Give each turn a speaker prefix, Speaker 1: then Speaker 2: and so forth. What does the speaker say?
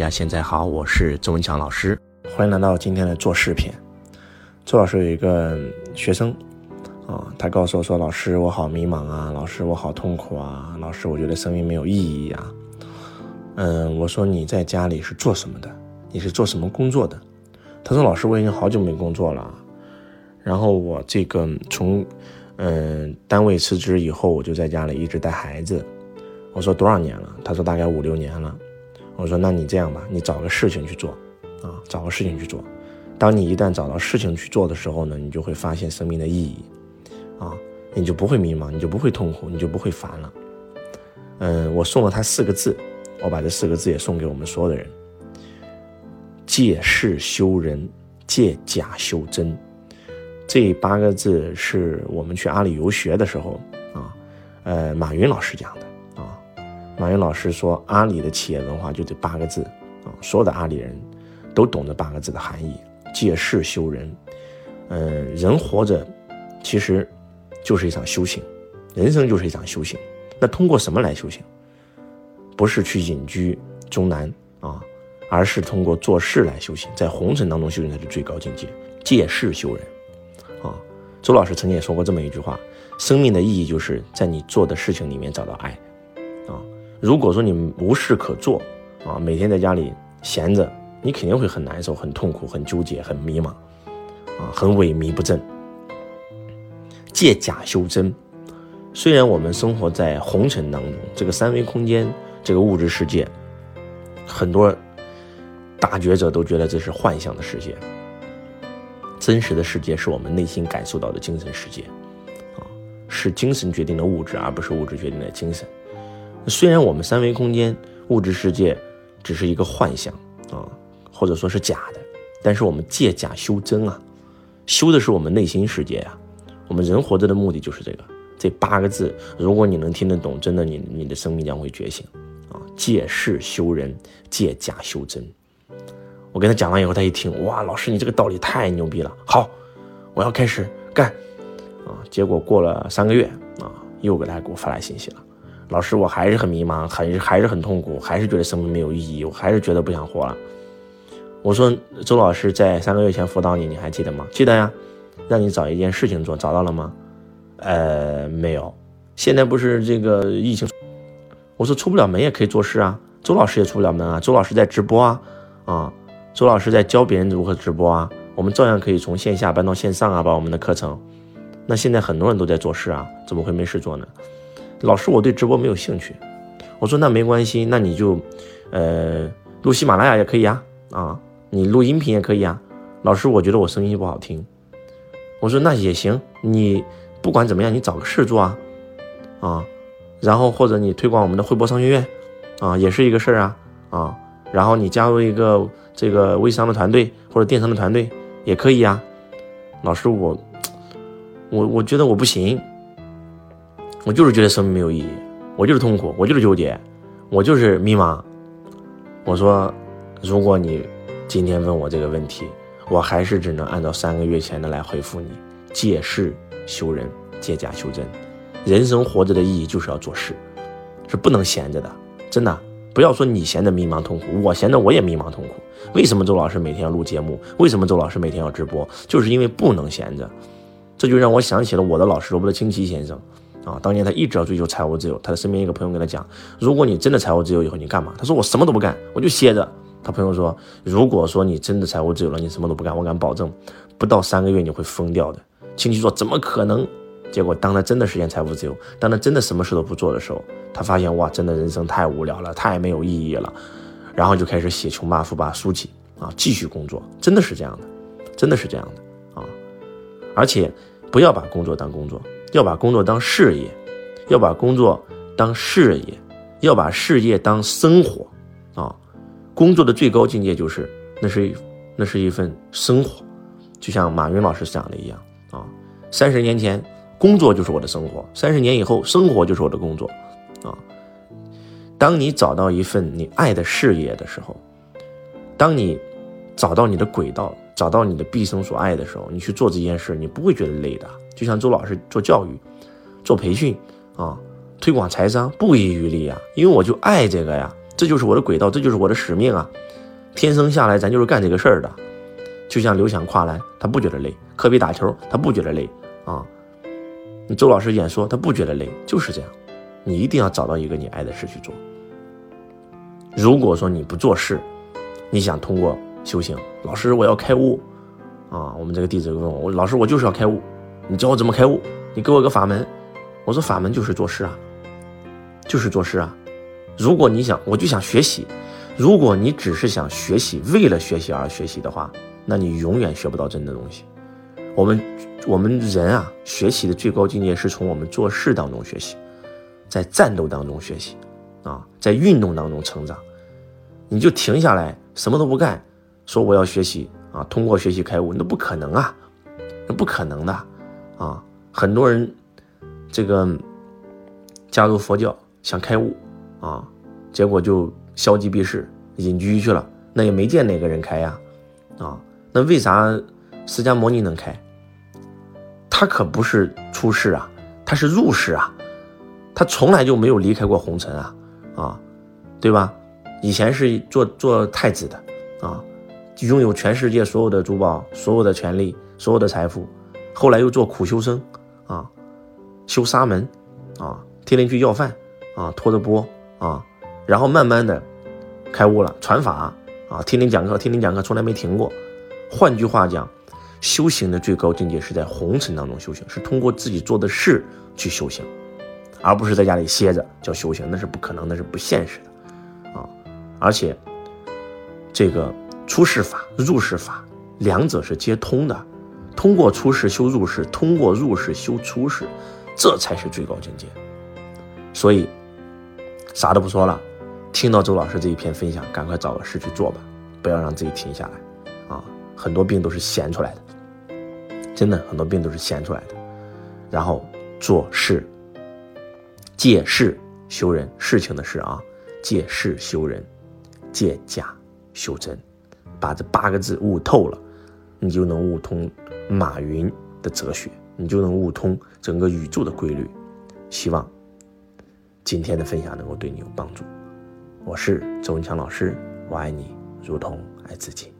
Speaker 1: 大家现在好，我是周文强老师，欢迎来到今天的做视频。周老师有一个学生啊，他告诉我说：“老师，我好迷茫啊，老师，我好痛苦啊，老师，我觉得生命没有意义啊。”嗯，我说你在家里是做什么的？你是做什么工作的？他说：“老师，我已经好久没工作了。然后我这个从嗯单位辞职以后，我就在家里一直带孩子。”我说：“多少年了？”他说：“大概五六年了。”我说：“那你这样吧，你找个事情去做，啊，找个事情去做。当你一旦找到事情去做的时候呢，你就会发现生命的意义，啊，你就不会迷茫，你就不会痛苦，你就不会烦了。嗯，我送了他四个字，我把这四个字也送给我们所有的人：借势修人，借假修真。这八个字是我们去阿里游学的时候啊，呃，马云老师讲的。”马云老师说：“阿里的企业文化就这八个字啊，所有的阿里人都懂这八个字的含义：借势修人。嗯，人活着其实就是一场修行，人生就是一场修行。那通过什么来修行？不是去隐居终南啊，而是通过做事来修行，在红尘当中修行才是最高境界。借势修人啊，周老师曾经也说过这么一句话：生命的意义就是在你做的事情里面找到爱。”如果说你无事可做，啊，每天在家里闲着，你肯定会很难受、很痛苦、很纠结、很迷茫，啊，很萎靡不振。借假修真，虽然我们生活在红尘当中，这个三维空间、这个物质世界，很多大觉者都觉得这是幻象的世界，真实的世界是我们内心感受到的精神世界，啊，是精神决定了物质，而不是物质决定了精神。虽然我们三维空间物质世界只是一个幻象啊，或者说是假的，但是我们借假修真啊，修的是我们内心世界啊。我们人活着的目的就是这个，这八个字，如果你能听得懂，真的你你的生命将会觉醒啊！借势修人，借假修真。我跟他讲完以后，他一听，哇，老师你这个道理太牛逼了，好，我要开始干啊！结果过了三个月啊，又给他给我发来信息了。老师，我还是很迷茫，很还是很痛苦，还是觉得生命没有意义，我还是觉得不想活了。我说，周老师在三个月前辅导你，你还记得吗？记得呀，让你找一件事情做，找到了吗？呃，没有。现在不是这个疫情，我说出不了门也可以做事啊。周老师也出不了门啊，周老师在直播啊，啊，周老师在教别人如何直播啊，我们照样可以从线下搬到线上啊，把我们的课程。那现在很多人都在做事啊，怎么会没事做呢？老师，我对直播没有兴趣。我说那没关系，那你就，呃，录喜马拉雅也可以啊，啊，你录音频也可以啊。老师，我觉得我声音不好听。我说那也行，你不管怎么样，你找个事做啊，啊，然后或者你推广我们的汇博商学院，啊，也是一个事儿啊，啊，然后你加入一个这个微商的团队或者电商的团队也可以啊。老师，我，我我觉得我不行。我就是觉得生命没有意义，我就是痛苦，我就是纠结，我就是迷茫。我说，如果你今天问我这个问题，我还是只能按照三个月前的来回复你：借势修人，借假修真。人生活着的意义就是要做事，是不能闲着的。真的，不要说你闲着迷茫痛苦，我闲着我也迷茫痛苦。为什么周老师每天要录节目？为什么周老师每天要直播？就是因为不能闲着。这就让我想起了我的老师罗伯特清崎先生。啊，当年他一直要追求财务自由。他的身边一个朋友跟他讲：“如果你真的财务自由以后，你干嘛？”他说：“我什么都不干，我就歇着。”他朋友说：“如果说你真的财务自由了，你什么都不干，我敢保证，不到三个月你会疯掉的。”亲戚说：“怎么可能？”结果当他真的实现财务自由，当他真的什么事都不做的时候，他发现哇，真的人生太无聊了，太没有意义了。然后就开始写《穷爸富爸》书籍啊，继续工作，真的是这样的，真的是这样的啊！而且不要把工作当工作。要把工作当事业，要把工作当事业，要把事业当生活，啊，工作的最高境界就是那是那是一份生活，就像马云老师讲的一样啊，三十年前工作就是我的生活，三十年以后生活就是我的工作，啊，当你找到一份你爱的事业的时候，当你找到你的轨道。找到你的毕生所爱的时候，你去做这件事，你不会觉得累的。就像周老师做教育、做培训啊，推广财商，不遗余力啊，因为我就爱这个呀。这就是我的轨道，这就是我的使命啊！天生下来咱就是干这个事儿的。就像刘翔跨栏，他不觉得累；科比打球，他不觉得累啊。周老师演说，他不觉得累，就是这样。你一定要找到一个你爱的事去做。如果说你不做事，你想通过修行，老师我要开悟啊！我们这个弟子问我，老师我就是要开悟，你教我怎么开悟？你给我个法门。我说法门就是做事啊，就是做事啊。如果你想，我就想学习。如果你只是想学习，为了学习而学习的话，那你永远学不到真的东西。我们我们人啊，学习的最高境界是从我们做事当中学习，在战斗当中学习，啊，在运动当中成长。你就停下来什么都不干，说我要学习啊，通过学习开悟，那不可能啊，那不可能的啊。很多人这个加入佛教想开悟啊，结果就消极避世，隐居去了，那也没见哪个人开呀，啊。那为啥释迦牟尼能开？他可不是出世啊，他是入世啊，他从来就没有离开过红尘啊，啊，对吧？以前是做做太子的，啊，拥有全世界所有的珠宝、所有的权利、所有的财富，后来又做苦修僧，啊，修沙门，啊，天天去要饭，啊，拖着钵，啊，然后慢慢的开悟了，传法，啊，天天讲课，天天讲课，从来没停过。换句话讲，修行的最高境界是在红尘当中修行，是通过自己做的事去修行，而不是在家里歇着叫修行，那是不可能，那是不现实的，啊！而且，这个出世法、入世法两者是接通的，通过出世修入世，通过入世修出世，这才是最高境界。所以，啥都不说了，听到周老师这一篇分享，赶快找个事去做吧，不要让自己停下来，啊！很多病都是闲出来的，真的很多病都是闲出来的。然后做事，借事修人，事情的事啊，借事修人，借假修真，把这八个字悟透了，你就能悟通马云的哲学，你就能悟通整个宇宙的规律。希望今天的分享能够对你有帮助。我是周文强老师，我爱你如同爱自己。